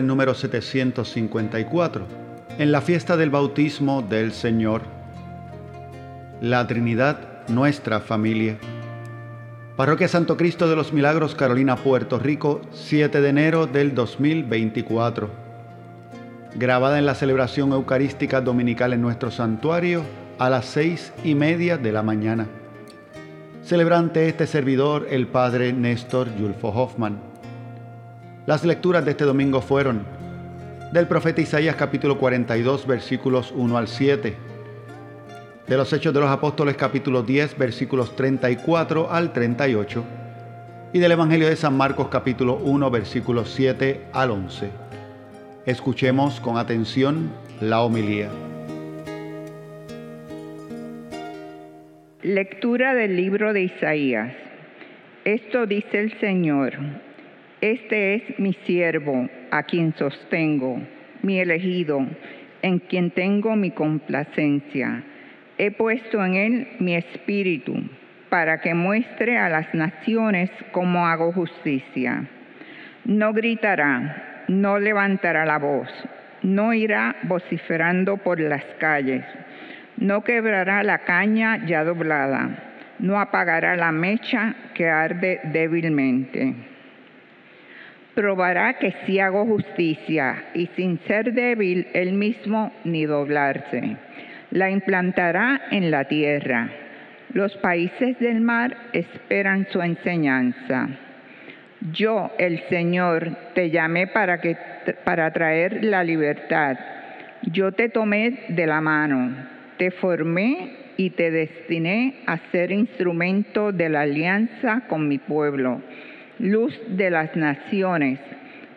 Número 754. En la fiesta del bautismo del Señor. La Trinidad, nuestra familia. Parroquia Santo Cristo de los Milagros, Carolina, Puerto Rico, 7 de enero del 2024. Grabada en la celebración eucarística dominical en nuestro santuario a las seis y media de la mañana. Celebrante este servidor, el Padre Néstor Yulfo Hoffman. Las lecturas de este domingo fueron del profeta Isaías capítulo 42 versículos 1 al 7, de los Hechos de los Apóstoles capítulo 10 versículos 34 al 38 y del Evangelio de San Marcos capítulo 1 versículos 7 al 11. Escuchemos con atención la homilía. Lectura del libro de Isaías. Esto dice el Señor este es mi siervo, a quien sostengo, mi elegido, en quien tengo mi complacencia. He puesto en él mi espíritu, para que muestre a las naciones cómo hago justicia. No gritará, no levantará la voz, no irá vociferando por las calles, no quebrará la caña ya doblada, no apagará la mecha que arde débilmente probará que sí hago justicia y sin ser débil él mismo ni doblarse. La implantará en la tierra. Los países del mar esperan su enseñanza. Yo, el Señor, te llamé para, que, para traer la libertad. Yo te tomé de la mano, te formé y te destiné a ser instrumento de la alianza con mi pueblo luz de las naciones,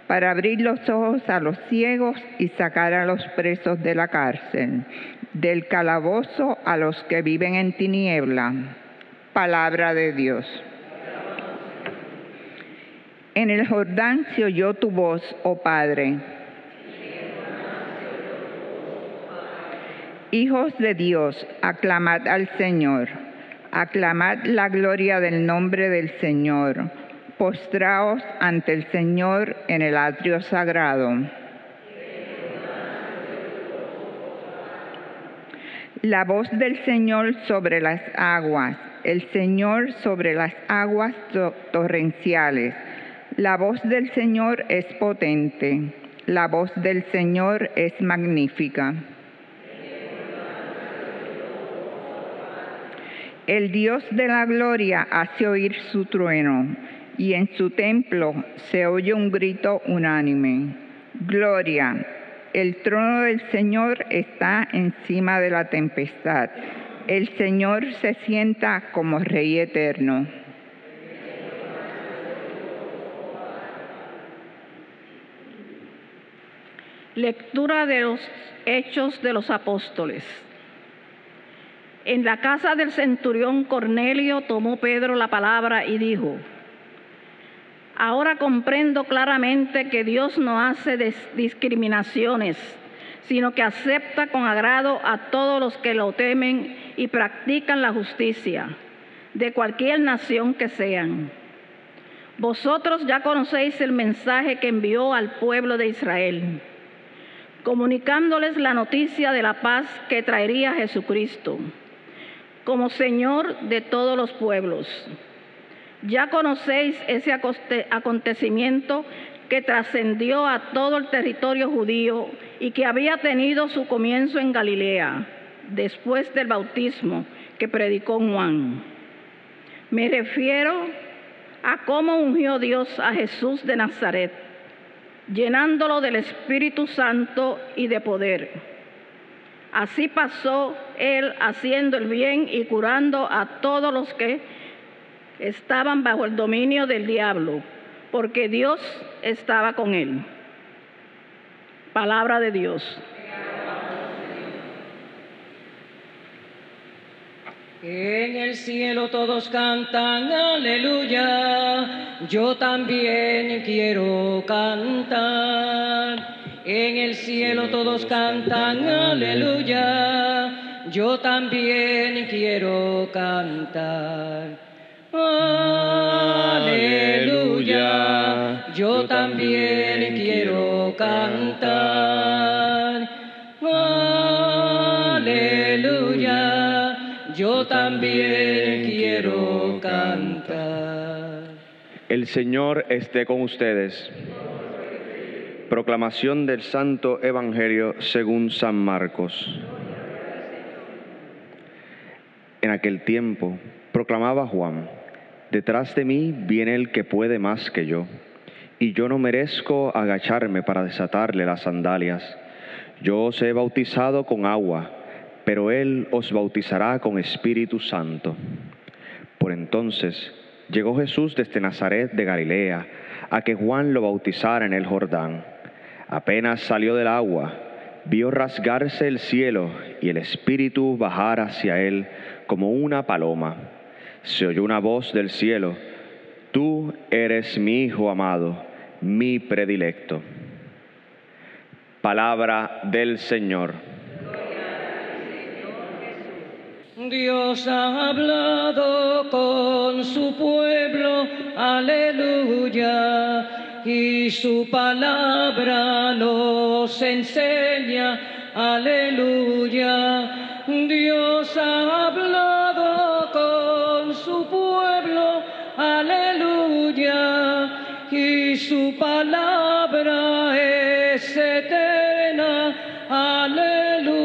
para abrir los ojos a los ciegos y sacar a los presos de la cárcel, del calabozo a los que viven en tiniebla. Palabra de Dios. En el Jordán se oyó tu voz, oh Padre. Hijos de Dios, aclamad al Señor, aclamad la gloria del nombre del Señor postraos ante el Señor en el atrio sagrado. La voz del Señor sobre las aguas, el Señor sobre las aguas torrenciales. La voz del Señor es potente, la voz del Señor es magnífica. El Dios de la gloria hace oír su trueno y en su templo se oye un grito unánime. Gloria, el trono del Señor está encima de la tempestad. El Señor se sienta como Rey eterno. Lectura de los Hechos de los Apóstoles. En la casa del centurión Cornelio tomó Pedro la palabra y dijo, Ahora comprendo claramente que Dios no hace discriminaciones, sino que acepta con agrado a todos los que lo temen y practican la justicia, de cualquier nación que sean. Vosotros ya conocéis el mensaje que envió al pueblo de Israel, comunicándoles la noticia de la paz que traería Jesucristo, como Señor de todos los pueblos ya conocéis ese acontecimiento que trascendió a todo el territorio judío y que había tenido su comienzo en Galilea, después del bautismo que predicó Juan. Me refiero a cómo ungió Dios a Jesús de Nazaret, llenándolo del Espíritu Santo y de poder. Así pasó él haciendo el bien y curando a todos los que estaban bajo el dominio del diablo, porque Dios estaba con él. Palabra de Dios. En el cielo todos cantan aleluya, yo también quiero cantar. En el cielo todos cantan aleluya, yo también quiero cantar. Aleluya, yo también quiero cantar. Aleluya, yo también quiero cantar. El Señor esté con ustedes. Proclamación del Santo Evangelio según San Marcos. En aquel tiempo proclamaba Juan, detrás de mí viene el que puede más que yo, y yo no merezco agacharme para desatarle las sandalias. Yo os he bautizado con agua, pero él os bautizará con Espíritu Santo. Por entonces llegó Jesús desde Nazaret de Galilea a que Juan lo bautizara en el Jordán. Apenas salió del agua, vio rasgarse el cielo y el Espíritu bajar hacia él como una paloma. Se oyó una voz del cielo, Tú eres mi Hijo amado, mi predilecto. Palabra del Señor. Dios ha hablado con su pueblo, aleluya, y su palabra nos enseña, aleluya. Dios ha hablado palabra es eterna, aleluya.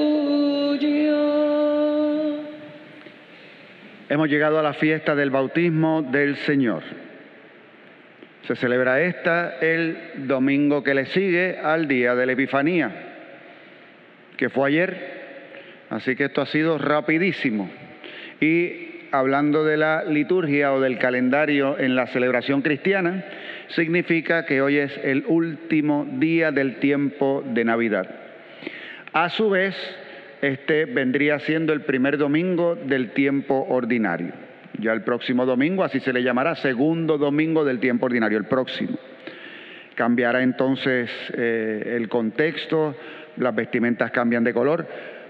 Hemos llegado a la fiesta del bautismo del Señor. Se celebra esta el domingo que le sigue al día de la Epifanía, que fue ayer. Así que esto ha sido rapidísimo. Y hablando de la liturgia o del calendario en la celebración cristiana, significa que hoy es el último día del tiempo de Navidad. A su vez, este vendría siendo el primer domingo del tiempo ordinario. Ya el próximo domingo, así se le llamará, segundo domingo del tiempo ordinario, el próximo. Cambiará entonces eh, el contexto, las vestimentas cambian de color,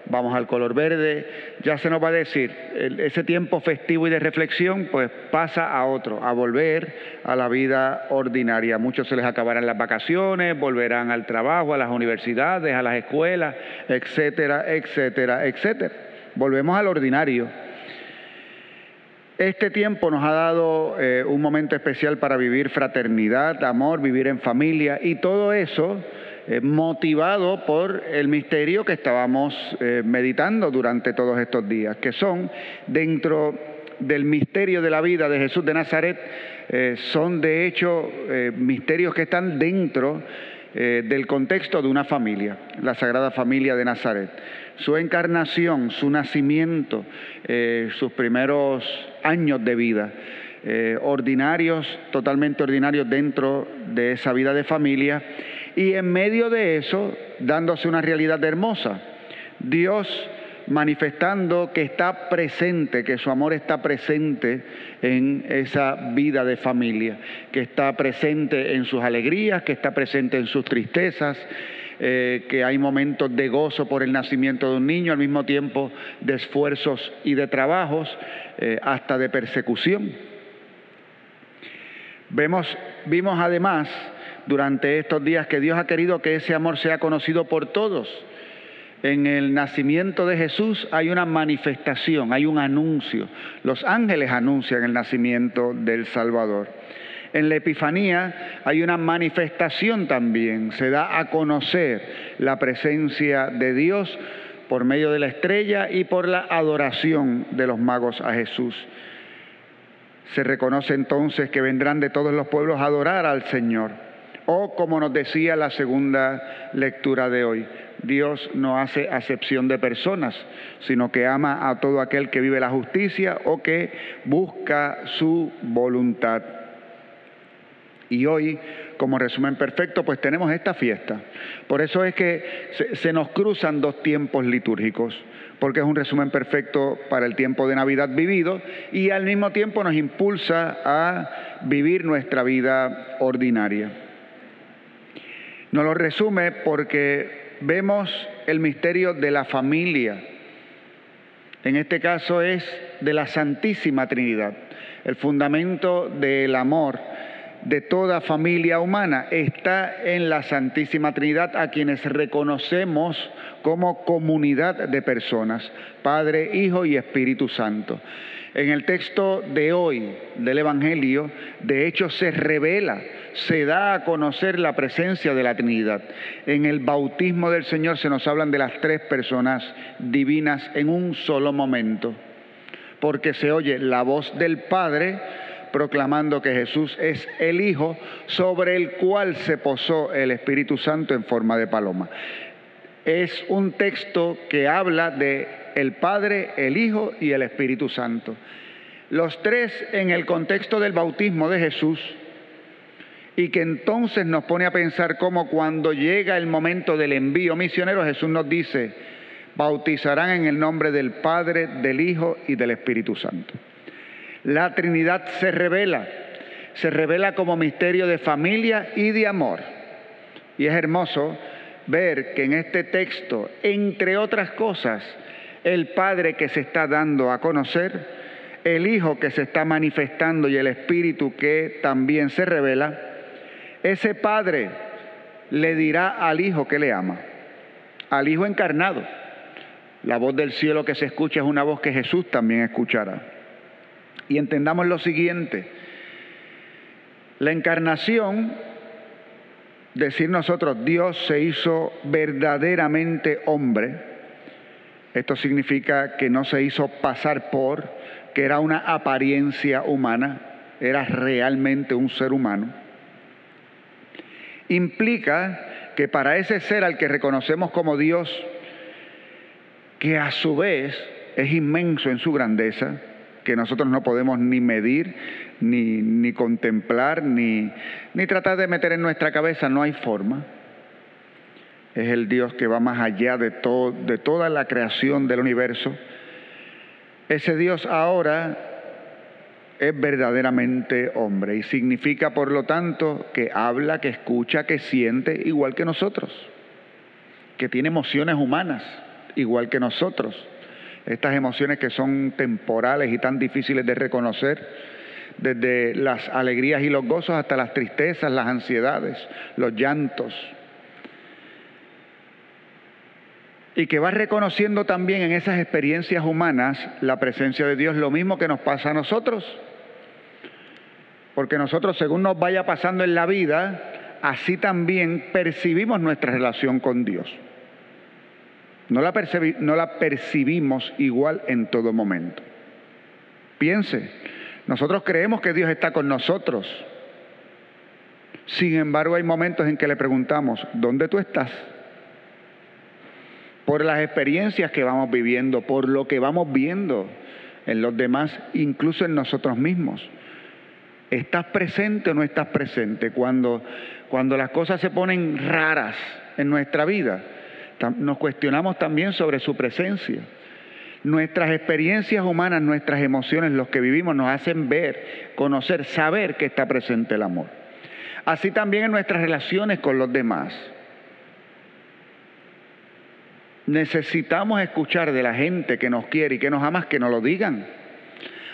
vamos al color verde, ya se nos va a decir, ese tiempo festivo y de reflexión pues pasa a otro, a volver a la vida ordinaria. Muchos se les acabarán las vacaciones, volverán al trabajo, a las universidades, a las escuelas, etcétera, etcétera, etcétera. Volvemos al ordinario. Este tiempo nos ha dado eh, un momento especial para vivir fraternidad, amor, vivir en familia y todo eso eh, motivado por el misterio que estábamos eh, meditando durante todos estos días, que son dentro del misterio de la vida de Jesús de Nazaret, eh, son de hecho misterios que están dentro del contexto de una familia, la Sagrada Familia de Nazaret. Su encarnación, su nacimiento, sus primeros años de vida, ordinarios, totalmente ordinarios dentro de esa vida de familia, y en medio de eso, dándose una realidad hermosa. Dios manifestando que está presente, que su amor está presente en esa vida de familia, que está presente en sus alegrías, que está presente en sus tristezas, eh, que hay momentos de gozo por el nacimiento de un niño, al mismo tiempo de esfuerzos y de trabajos, eh, hasta de persecución. Vemos, vimos además durante estos días que Dios ha querido que ese amor sea conocido por todos. En el nacimiento de Jesús hay una manifestación, hay un anuncio. Los ángeles anuncian el nacimiento del Salvador. En la Epifanía hay una manifestación también, se da a conocer la presencia de Dios por medio de la estrella y por la adoración de los magos a Jesús. Se reconoce entonces que vendrán de todos los pueblos a adorar al Señor. O como nos decía la segunda lectura de hoy, Dios no hace acepción de personas, sino que ama a todo aquel que vive la justicia o que busca su voluntad. Y hoy, como resumen perfecto, pues tenemos esta fiesta. Por eso es que se, se, nos cruzan dos tiempos litúrgicos, porque es un resumen perfecto para el tiempo de Navidad vivido y al mismo tiempo nos impulsa a vivir nuestra vida ordinaria. Nos lo resume porque vemos el misterio de la familia. En este caso es de la Santísima Trinidad, el fundamento del amor de toda familia humana está en la Santísima Trinidad, a quienes reconocemos como comunidad de personas, Padre, Hijo y Espíritu Santo. En el texto de hoy del Evangelio, de hecho, se revela, se da a conocer la presencia de la Trinidad. En el bautismo del Señor se nos hablan de las tres personas divinas en un solo momento, porque se oye la voz del Padre, proclamando que Jesús es el Hijo sobre el cual se posó el Espíritu Santo en forma de paloma. Es un texto que habla de el Padre, el Hijo y el Espíritu Santo. Los tres en el contexto del bautismo de Jesús y que entonces nos pone a pensar cómo cuando llega el momento del envío misionero Jesús nos dice, bautizarán en el nombre del Padre, del Hijo y del Espíritu Santo. La Trinidad se revela, se revela como misterio de familia y de amor. Y es hermoso ver que en este texto, entre otras cosas, el Padre que se está dando a conocer, el Hijo que se está manifestando y el Espíritu que también se revela, ese Padre le dirá al Hijo que le ama, al Hijo encarnado. La voz del cielo que se escucha es una voz que Jesús también escuchará. Y entendamos lo siguiente, la encarnación, decir nosotros, Dios se hizo verdaderamente hombre, esto significa que no se hizo pasar por, que era una apariencia humana, era realmente un ser humano. Implica que para ese ser al que reconocemos como Dios, que a su vez es inmenso en su grandeza, que nosotros no podemos ni medir, ni, contemplar, ni, ni tratar de meter en nuestra cabeza, no hay forma. Es el Dios que va más allá de, todo, de toda la creación del universo. Ese Dios ahora es verdaderamente hombre y significa, por lo tanto, que habla, que escucha, que siente igual que nosotros, que tiene emociones humanas igual que nosotros estas emociones que son temporales y tan difíciles de reconocer, desde las alegrías y los gozos hasta las tristezas, las ansiedades, los llantos. Y que va reconociendo también en esas experiencias humanas la presencia de Dios, lo mismo que nos pasa a nosotros. Porque nosotros, según nos vaya pasando en la vida, así también percibimos nuestra relación con Dios. No la, no la percibimos igual en todo momento. Piense, nosotros creemos que Dios está con nosotros. Sin embargo, hay momentos en que le preguntamos, ¿dónde tú estás? Por las experiencias que vamos viviendo, por lo que vamos viendo en los demás, incluso en nosotros mismos. ¿Estás presente o no estás presente? Cuando, cuando las cosas se ponen raras en nuestra vida, nos cuestionamos también sobre su presencia. Nuestras experiencias humanas, nuestras emociones, los que vivimos, nos hacen ver, conocer, saber que está presente el amor. Así también en nuestras relaciones con los demás. Necesitamos escuchar de la gente que nos quiere y que nos ama que nos lo digan.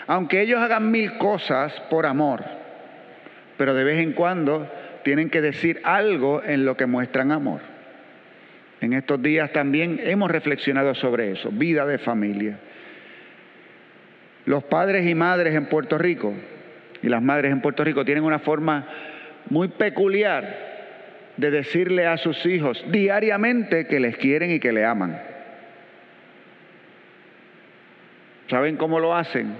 Aunque ellos hagan mil cosas por amor, pero de vez en cuando tienen que decir algo en lo que muestran amor. En estos días también hemos reflexionado sobre eso, vida de familia. Los padres y madres en Puerto Rico y las madres en Puerto Rico tienen una forma muy peculiar de decirle a sus hijos diariamente que les quieren y que le aman. ¿Saben cómo lo hacen?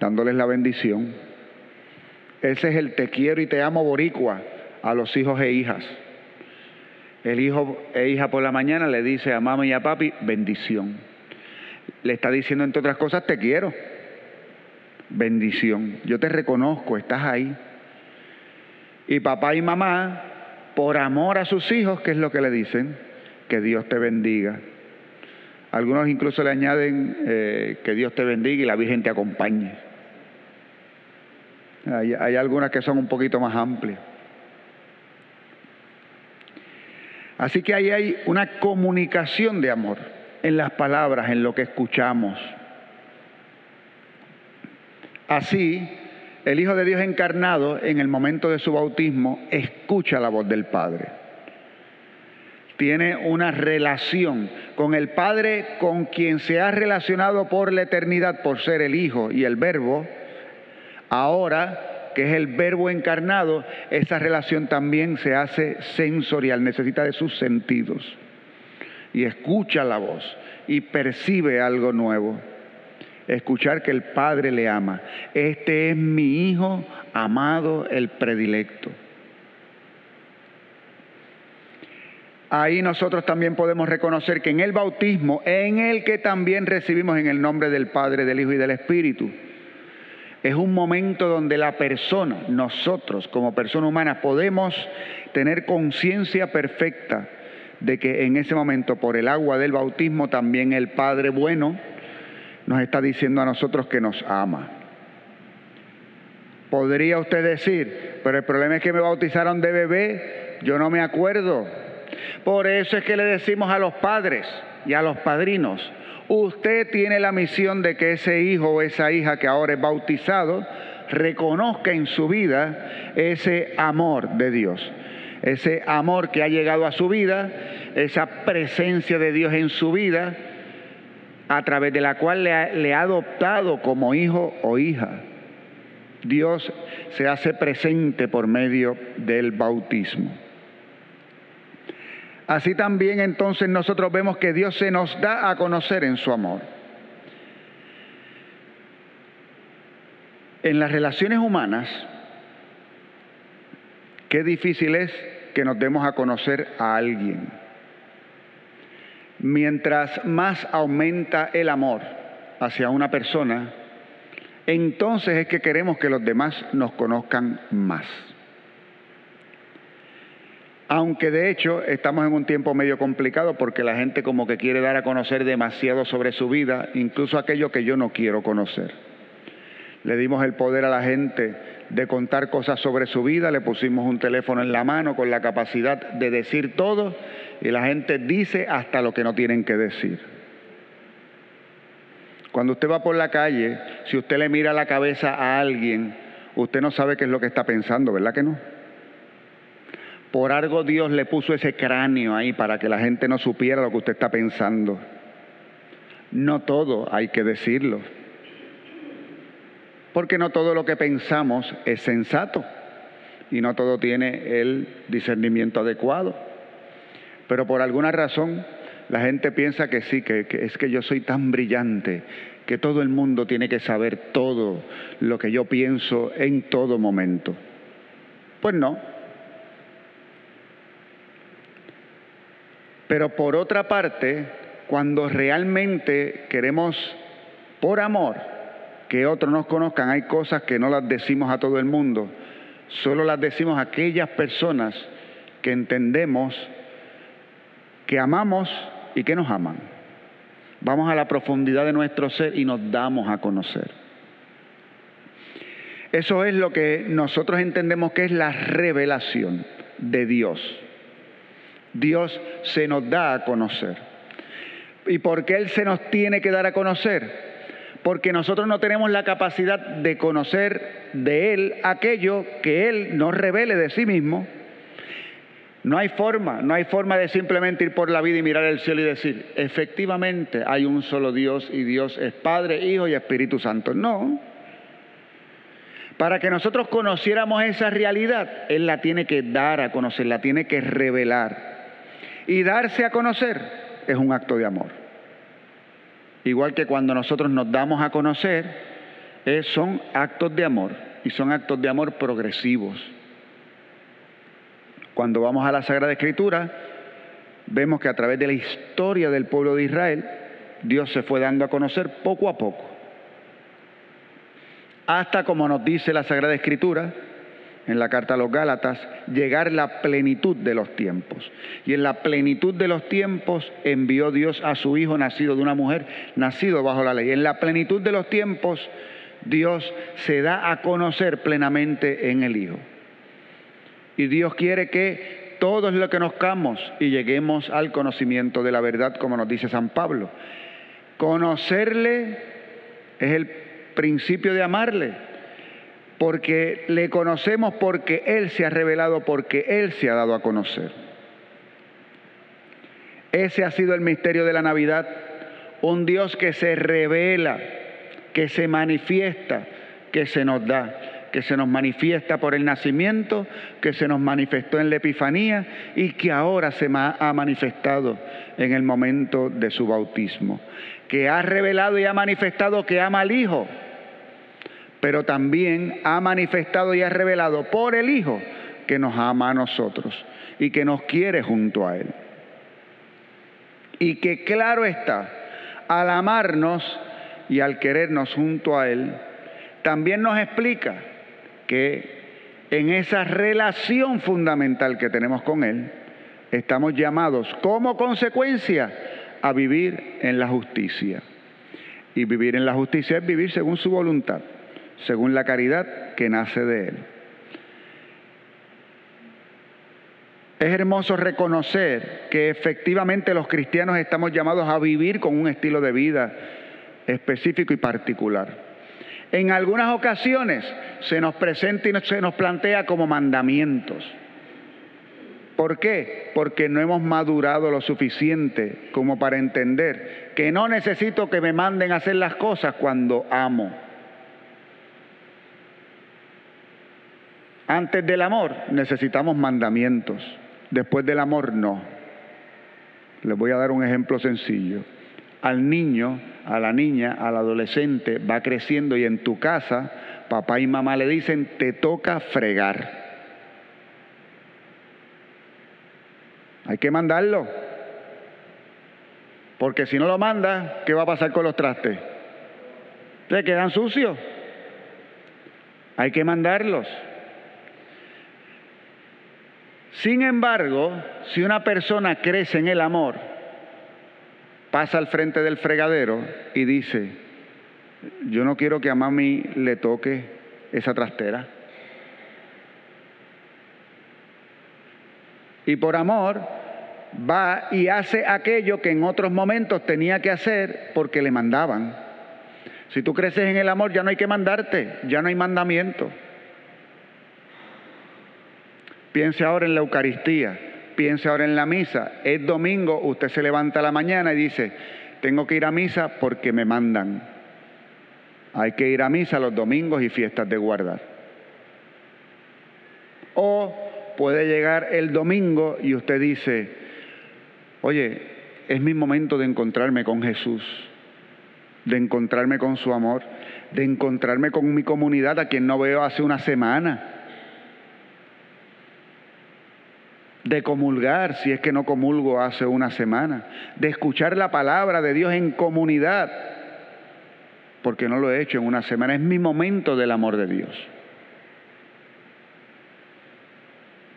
Dándoles la bendición. Ese es el te quiero y te amo boricua a los hijos e hijas. El hijo e hija por la mañana le dice a mamá y a papi, bendición. Le está diciendo, entre otras cosas, te quiero. Bendición. Yo te reconozco, estás ahí. Y papá y mamá, por amor a sus hijos, ¿qué es lo que le dicen? Que Dios te bendiga. Algunos incluso le añaden eh, que Dios te bendiga y la Virgen te acompañe. Hay, hay algunas que son un poquito más amplias. Así que ahí hay una comunicación de amor en las palabras, en lo que escuchamos. Así, el Hijo de Dios encarnado en el momento de su bautismo escucha la voz del Padre. Tiene una relación con el Padre con quien se ha relacionado por la eternidad por ser el Hijo y el Verbo. Ahora que es el verbo encarnado, esa relación también se hace sensorial, necesita de sus sentidos. Y escucha la voz y percibe algo nuevo escuchar que el Padre le ama. Este es mi Hijo amado, el predilecto. Ahí nosotros también podemos reconocer que en el bautismo, en el que también recibimos en el nombre del Padre, del Hijo y del Espíritu, es un momento donde la persona, nosotros como persona humana, podemos tener conciencia perfecta de que en ese momento, por el agua del bautismo, también el Padre bueno, nos está diciendo a nosotros que nos ama. Podría usted decir, pero el problema es que me bautizaron de bebé, yo no me acuerdo. Por eso es que le decimos a los padres y a los padrinos, usted tiene la misión de que ese hijo o esa hija que ahora es bautizado reconozca en su vida ese amor de Dios, ese amor que ha llegado a su vida, esa presencia de Dios en su vida, a través de la cual le ha, adoptado como hijo o hija. Dios se hace presente por medio del bautismo. Así también entonces nosotros vemos que Dios se nos da a conocer en su amor. En las relaciones humanas, qué difícil es que nos demos a conocer a alguien mientras más aumenta el amor hacia una persona, entonces es que queremos que los demás nos conozcan más. Aunque de hecho estamos en un tiempo medio complicado porque la gente como que quiere dar a conocer demasiado sobre su vida, incluso aquello que yo no quiero conocer. Le dimos el poder a la gente de contar cosas sobre su vida, le pusimos un teléfono en la mano con la capacidad de decir todo y la gente dice hasta lo que no tienen que decir. Cuando usted va por la calle, si usted le mira la cabeza a alguien, usted no sabe qué es lo que está pensando, ¿verdad que no? Por algo Dios le puso ese cráneo ahí para que la gente no supiera lo que usted está pensando. No todo hay que decirlo. Porque no todo lo que pensamos es sensato y no todo tiene el discernimiento adecuado. Pero por alguna razón la gente piensa que sí, que, es que yo soy tan brillante, que todo el mundo tiene que saber todo lo que yo pienso en todo momento. Pues no. Pero por otra parte, cuando realmente queremos, por amor, que otros nos conozcan, hay cosas que no las decimos a todo el mundo, solo las decimos a aquellas personas que entendemos que amamos y que nos aman. Vamos a la profundidad de nuestro ser y nos damos a conocer. Eso es lo que nosotros entendemos que es la revelación de Dios. Dios se nos da a conocer. ¿Y por qué Él se nos tiene que dar a conocer? Porque nosotros no tenemos la capacidad de conocer de Él aquello que Él nos revele de sí mismo no hay forma, no hay forma de simplemente ir por la vida y mirar el cielo y decir, efectivamente hay un solo Dios y Dios es Padre, Hijo y Espíritu Santo. No. Para que nosotros conociéramos esa realidad, Él la tiene que dar a conocer, la tiene que revelar. Y darse a conocer es un acto de amor. Igual que cuando nosotros nos damos a conocer, son actos de amor y son actos de amor progresivos. Cuando vamos a la Sagrada Escritura, vemos que a través de la historia del pueblo de Israel, Dios se fue dando a conocer poco a poco. Hasta como nos dice la Sagrada Escritura, en la carta a los Gálatas, llegar la plenitud de los tiempos. Y en la plenitud de los tiempos envió Dios a su Hijo nacido de una mujer, nacido bajo la ley. En la plenitud de los tiempos Dios se da a conocer plenamente en el Hijo. Y Dios quiere que todos lo que conozcamos y lleguemos al conocimiento de la verdad, como nos dice San Pablo. Conocerle es el principio de amarle. Porque le conocemos porque Él se ha revelado, porque Él se ha dado a conocer. Ese ha sido el misterio de la Navidad, un Dios que se revela, que se manifiesta, que se nos da que se nos manifiesta por el nacimiento, que se nos manifestó en la Epifanía y que ahora se ha manifestado en el momento de su bautismo, que ha revelado y ha manifestado que ama al Hijo, pero también ha manifestado y ha revelado por el Hijo que nos ama a nosotros y que nos quiere junto a Él. Y que claro está, al amarnos y al querernos junto a Él, también nos explica que en esa relación fundamental que tenemos con Él, estamos llamados como consecuencia a vivir en la justicia. Y vivir en la justicia es vivir según su voluntad, según la caridad que nace de Él. Es hermoso reconocer que efectivamente los cristianos estamos llamados a vivir con un estilo de vida específico y particular. En algunas ocasiones se nos presenta y se nos plantea como mandamientos. ¿Por qué? Porque no hemos madurado lo suficiente como para entender que no necesito que me manden a hacer las cosas cuando amo. Antes del amor necesitamos mandamientos, después del amor no. Les voy a dar un ejemplo sencillo. Al niño a la niña, al adolescente, va creciendo y en tu casa, papá y mamá le dicen, te toca fregar. Hay que mandarlo. Porque si no lo manda, ¿qué va a pasar con los trastes? Se quedan sucios. Hay que mandarlos. Sin embargo, si una persona crece en el amor, pasa al frente del fregadero y dice, yo no quiero que a mami le toque esa trastera. Y por amor va y hace aquello que en otros momentos tenía que hacer porque le mandaban. Si tú creces en el amor ya no hay que mandarte, ya no hay mandamiento. Piense ahora en la Eucaristía. Piense ahora en la misa. Es domingo, usted se levanta a la mañana y dice, tengo que ir a misa porque me mandan. Hay que ir a misa los domingos y fiestas de guardar. O puede llegar el domingo y usted dice, oye, es mi momento de encontrarme con Jesús, de encontrarme con su amor, de encontrarme con mi comunidad a quien no veo hace una semana de comulgar, si es que no comulgo hace una semana, de escuchar la palabra de Dios en comunidad, porque no lo he hecho en una semana, es mi momento del amor de Dios.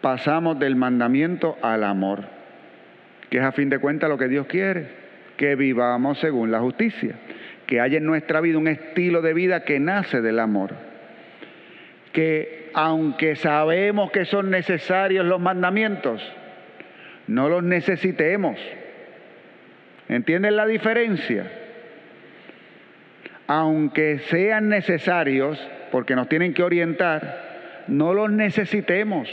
Pasamos del mandamiento al amor, que es a fin de cuentas lo que Dios quiere, que vivamos según la justicia, que haya en nuestra vida un estilo de vida que nace del amor, que aunque sabemos que son necesarios los mandamientos, no los necesitemos. ¿Entienden la diferencia? Aunque sean necesarios, porque nos tienen que orientar, no los necesitemos,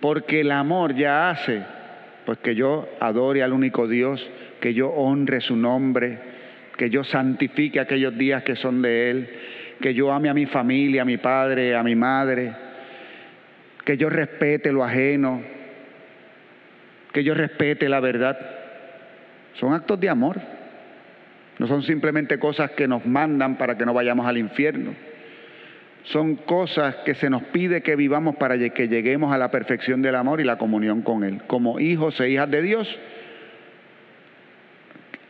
porque el amor ya hace, pues que yo adore al único Dios, que yo honre su nombre, que yo santifique aquellos días que son de Él, que yo ame a mi familia, a mi padre, a mi madre, que yo respete lo ajeno, que yo respete la verdad. Son actos de amor. No son simplemente cosas que nos mandan para que no vayamos al infierno. Son cosas que se nos pide que vivamos para que lleguemos a la perfección del amor y la comunión con Él. Como hijos e hijas de Dios,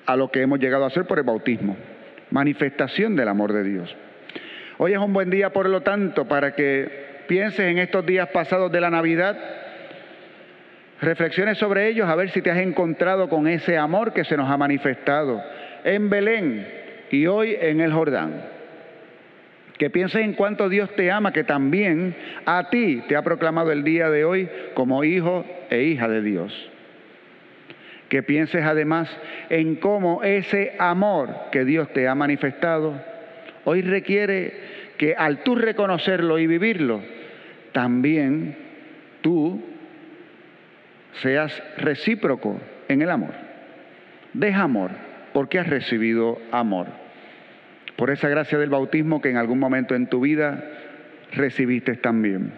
a lo que hemos llegado a ser por el bautismo. Manifestación del amor de Dios. Hoy es un buen día, por lo tanto, para que pienses en estos días pasados de la Navidad, reflexiones sobre ellos, a ver si te has encontrado con ese amor que se nos ha manifestado en Belén y hoy en el Jordán. Que pienses en cuánto Dios te ama, que también a ti te ha proclamado el día de hoy como hijo e hija de Dios. Que pienses además en cómo ese amor que Dios te ha manifestado hoy requiere que al tú reconocerlo y vivirlo, también tú seas recíproco en el amor. Deja amor porque has recibido amor. Por esa gracia del bautismo que en algún momento en tu vida recibiste también.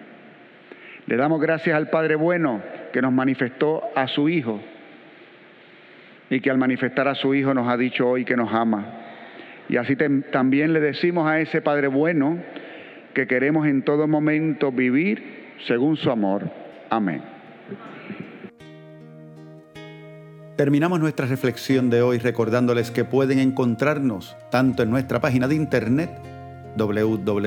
Le damos gracias al Padre bueno que nos manifestó a su Hijo y que al manifestar a su Hijo nos ha dicho hoy que nos ama. Y así también le decimos a ese Padre bueno que queremos en todo momento vivir según su amor. Amén. Terminamos nuestra reflexión de hoy recordándoles que pueden encontrarnos tanto en nuestra página de internet www.pscmpr.org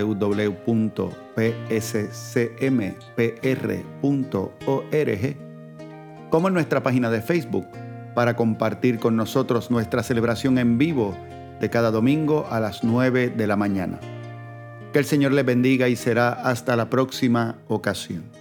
como en nuestra página de Facebook para compartir con nosotros nuestra celebración en vivo de cada domingo a las 9 de la mañana. Que el Señor les bendiga y será hasta la próxima ocasión.